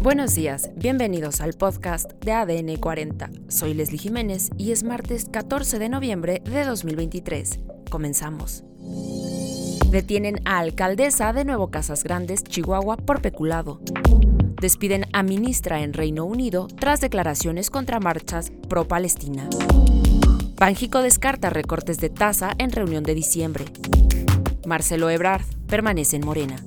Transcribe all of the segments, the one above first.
Buenos días, bienvenidos al podcast de ADN 40. Soy Leslie Jiménez y es martes 14 de noviembre de 2023. Comenzamos. Detienen a alcaldesa de Nuevo Casas Grandes, Chihuahua, por peculado. Despiden a ministra en Reino Unido tras declaraciones contra marchas pro-Palestina. Banjico descarta recortes de tasa en reunión de diciembre. Marcelo Ebrard permanece en Morena.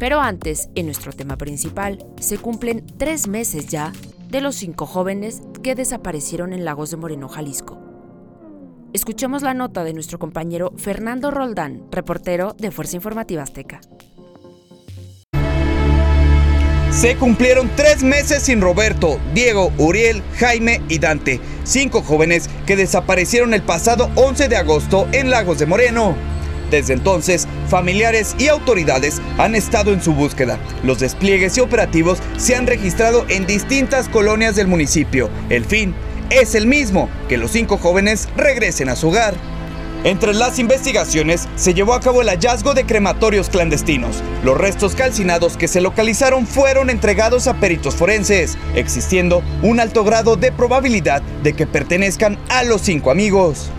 Pero antes, en nuestro tema principal, se cumplen tres meses ya de los cinco jóvenes que desaparecieron en Lagos de Moreno, Jalisco. Escuchemos la nota de nuestro compañero Fernando Roldán, reportero de Fuerza Informativa Azteca. Se cumplieron tres meses sin Roberto, Diego, Uriel, Jaime y Dante, cinco jóvenes que desaparecieron el pasado 11 de agosto en Lagos de Moreno. Desde entonces, familiares y autoridades han estado en su búsqueda. Los despliegues y operativos se han registrado en distintas colonias del municipio. El fin es el mismo, que los cinco jóvenes regresen a su hogar. Entre las investigaciones se llevó a cabo el hallazgo de crematorios clandestinos. Los restos calcinados que se localizaron fueron entregados a peritos forenses, existiendo un alto grado de probabilidad de que pertenezcan a los cinco amigos.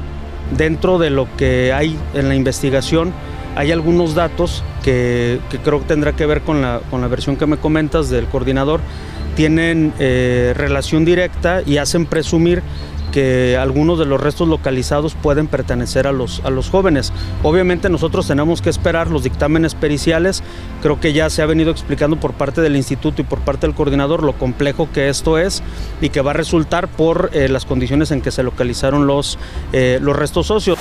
Dentro de lo que hay en la investigación, hay algunos datos que, creo que tendrá que ver con la, con la versión que me comentas del coordinador, tienen eh, relación directa y hacen presumir que algunos de los restos localizados pueden pertenecer a los, a los jóvenes. Obviamente nosotros tenemos que esperar los dictámenes periciales, creo que ya se ha venido explicando por parte del instituto y por parte del coordinador lo complejo que esto es y que va a resultar por eh, las condiciones en que se localizaron los, eh, los restos socios.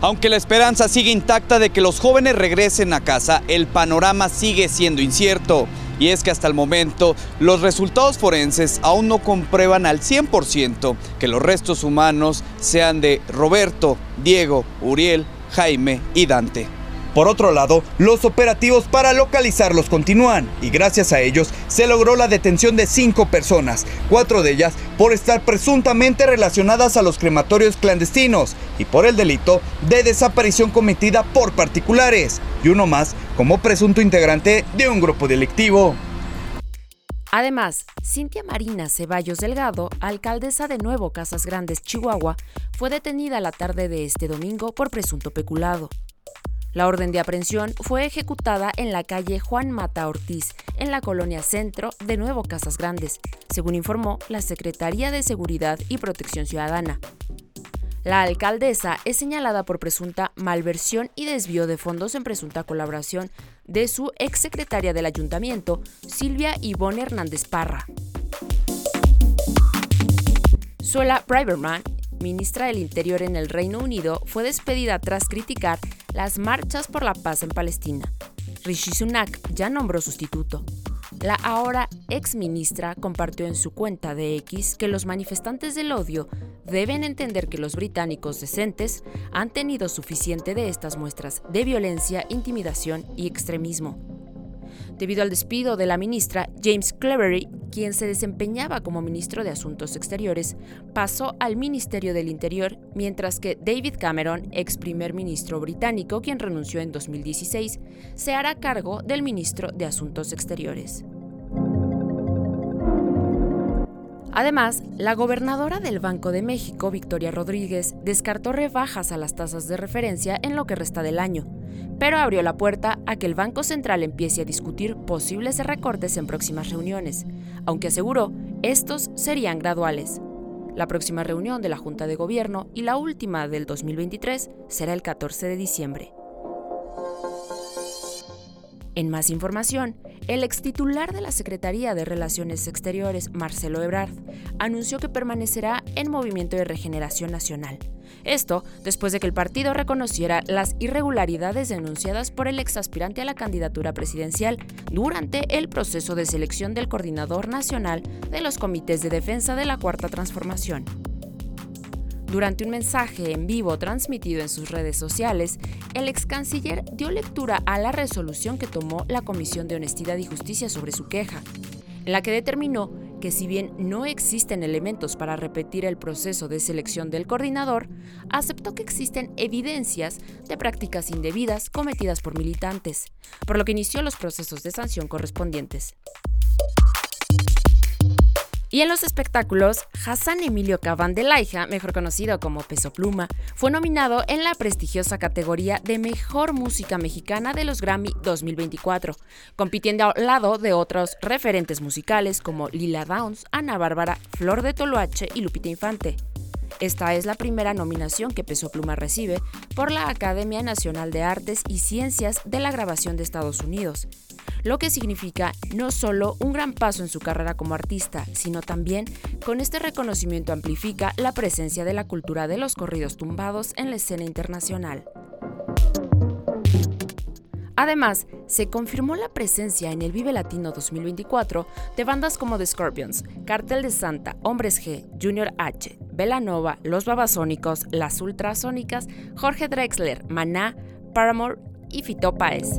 Aunque la esperanza sigue intacta de que los jóvenes regresen a casa, el panorama sigue siendo incierto. Y es que hasta el momento los resultados forenses aún no comprueban al 100% que los restos humanos sean de Roberto, Diego, Uriel, Jaime y Dante. Por otro lado, los operativos para localizarlos continúan y gracias a ellos se logró la detención de cinco personas, cuatro de ellas por estar presuntamente relacionadas a los crematorios clandestinos y por el delito de desaparición cometida por particulares y uno más como presunto integrante de un grupo delictivo. Además, Cintia Marina Ceballos Delgado, alcaldesa de Nuevo Casas Grandes, Chihuahua, fue detenida la tarde de este domingo por presunto peculado. La orden de aprehensión fue ejecutada en la calle Juan Mata Ortiz, en la colonia Centro de Nuevo Casas Grandes, según informó la Secretaría de Seguridad y Protección Ciudadana. La alcaldesa es señalada por presunta malversión y desvío de fondos en presunta colaboración de su exsecretaria del ayuntamiento, Silvia Ivonne Hernández Parra. Suela Briberman, ministra del Interior en el Reino Unido, fue despedida tras criticar las marchas por la paz en Palestina. Rishi Sunak ya nombró sustituto. La ahora ex ministra compartió en su cuenta de X que los manifestantes del odio deben entender que los británicos decentes han tenido suficiente de estas muestras de violencia, intimidación y extremismo. Debido al despido de la ministra, James Cleverly, quien se desempeñaba como ministro de Asuntos Exteriores, pasó al Ministerio del Interior, mientras que David Cameron, ex primer ministro británico, quien renunció en 2016, se hará cargo del ministro de Asuntos Exteriores. Además, la gobernadora del Banco de México, Victoria Rodríguez, descartó rebajas a las tasas de referencia en lo que resta del año, pero abrió la puerta a que el Banco Central empiece a discutir posibles recortes en próximas reuniones, aunque aseguró estos serían graduales. La próxima reunión de la Junta de Gobierno y la última del 2023 será el 14 de diciembre. En más información, el ex titular de la Secretaría de Relaciones Exteriores, Marcelo Ebrard, anunció que permanecerá en Movimiento de Regeneración Nacional. Esto después de que el partido reconociera las irregularidades denunciadas por el ex aspirante a la candidatura presidencial durante el proceso de selección del coordinador nacional de los comités de defensa de la Cuarta Transformación. Durante un mensaje en vivo transmitido en sus redes sociales, el ex canciller dio lectura a la resolución que tomó la Comisión de Honestidad y Justicia sobre su queja, en la que determinó que si bien no existen elementos para repetir el proceso de selección del coordinador, aceptó que existen evidencias de prácticas indebidas cometidas por militantes, por lo que inició los procesos de sanción correspondientes. Y en los espectáculos, Hassan Emilio Caban de Laija, mejor conocido como Peso Pluma, fue nominado en la prestigiosa categoría de Mejor Música Mexicana de los Grammy 2024, compitiendo al lado de otros referentes musicales como Lila Downs, Ana Bárbara, Flor de Toloache y Lupita Infante. Esta es la primera nominación que Peso Pluma recibe por la Academia Nacional de Artes y Ciencias de la Grabación de Estados Unidos, lo que significa no solo un gran paso en su carrera como artista, sino también con este reconocimiento amplifica la presencia de la cultura de los corridos tumbados en la escena internacional. Además, se confirmó la presencia en el Vive Latino 2024 de bandas como The Scorpions, Cartel de Santa, Hombres G, Junior H, Velanova, Los Babasónicos, Las Ultrasónicas, Jorge Drexler, Maná, Paramore y Fito Páez.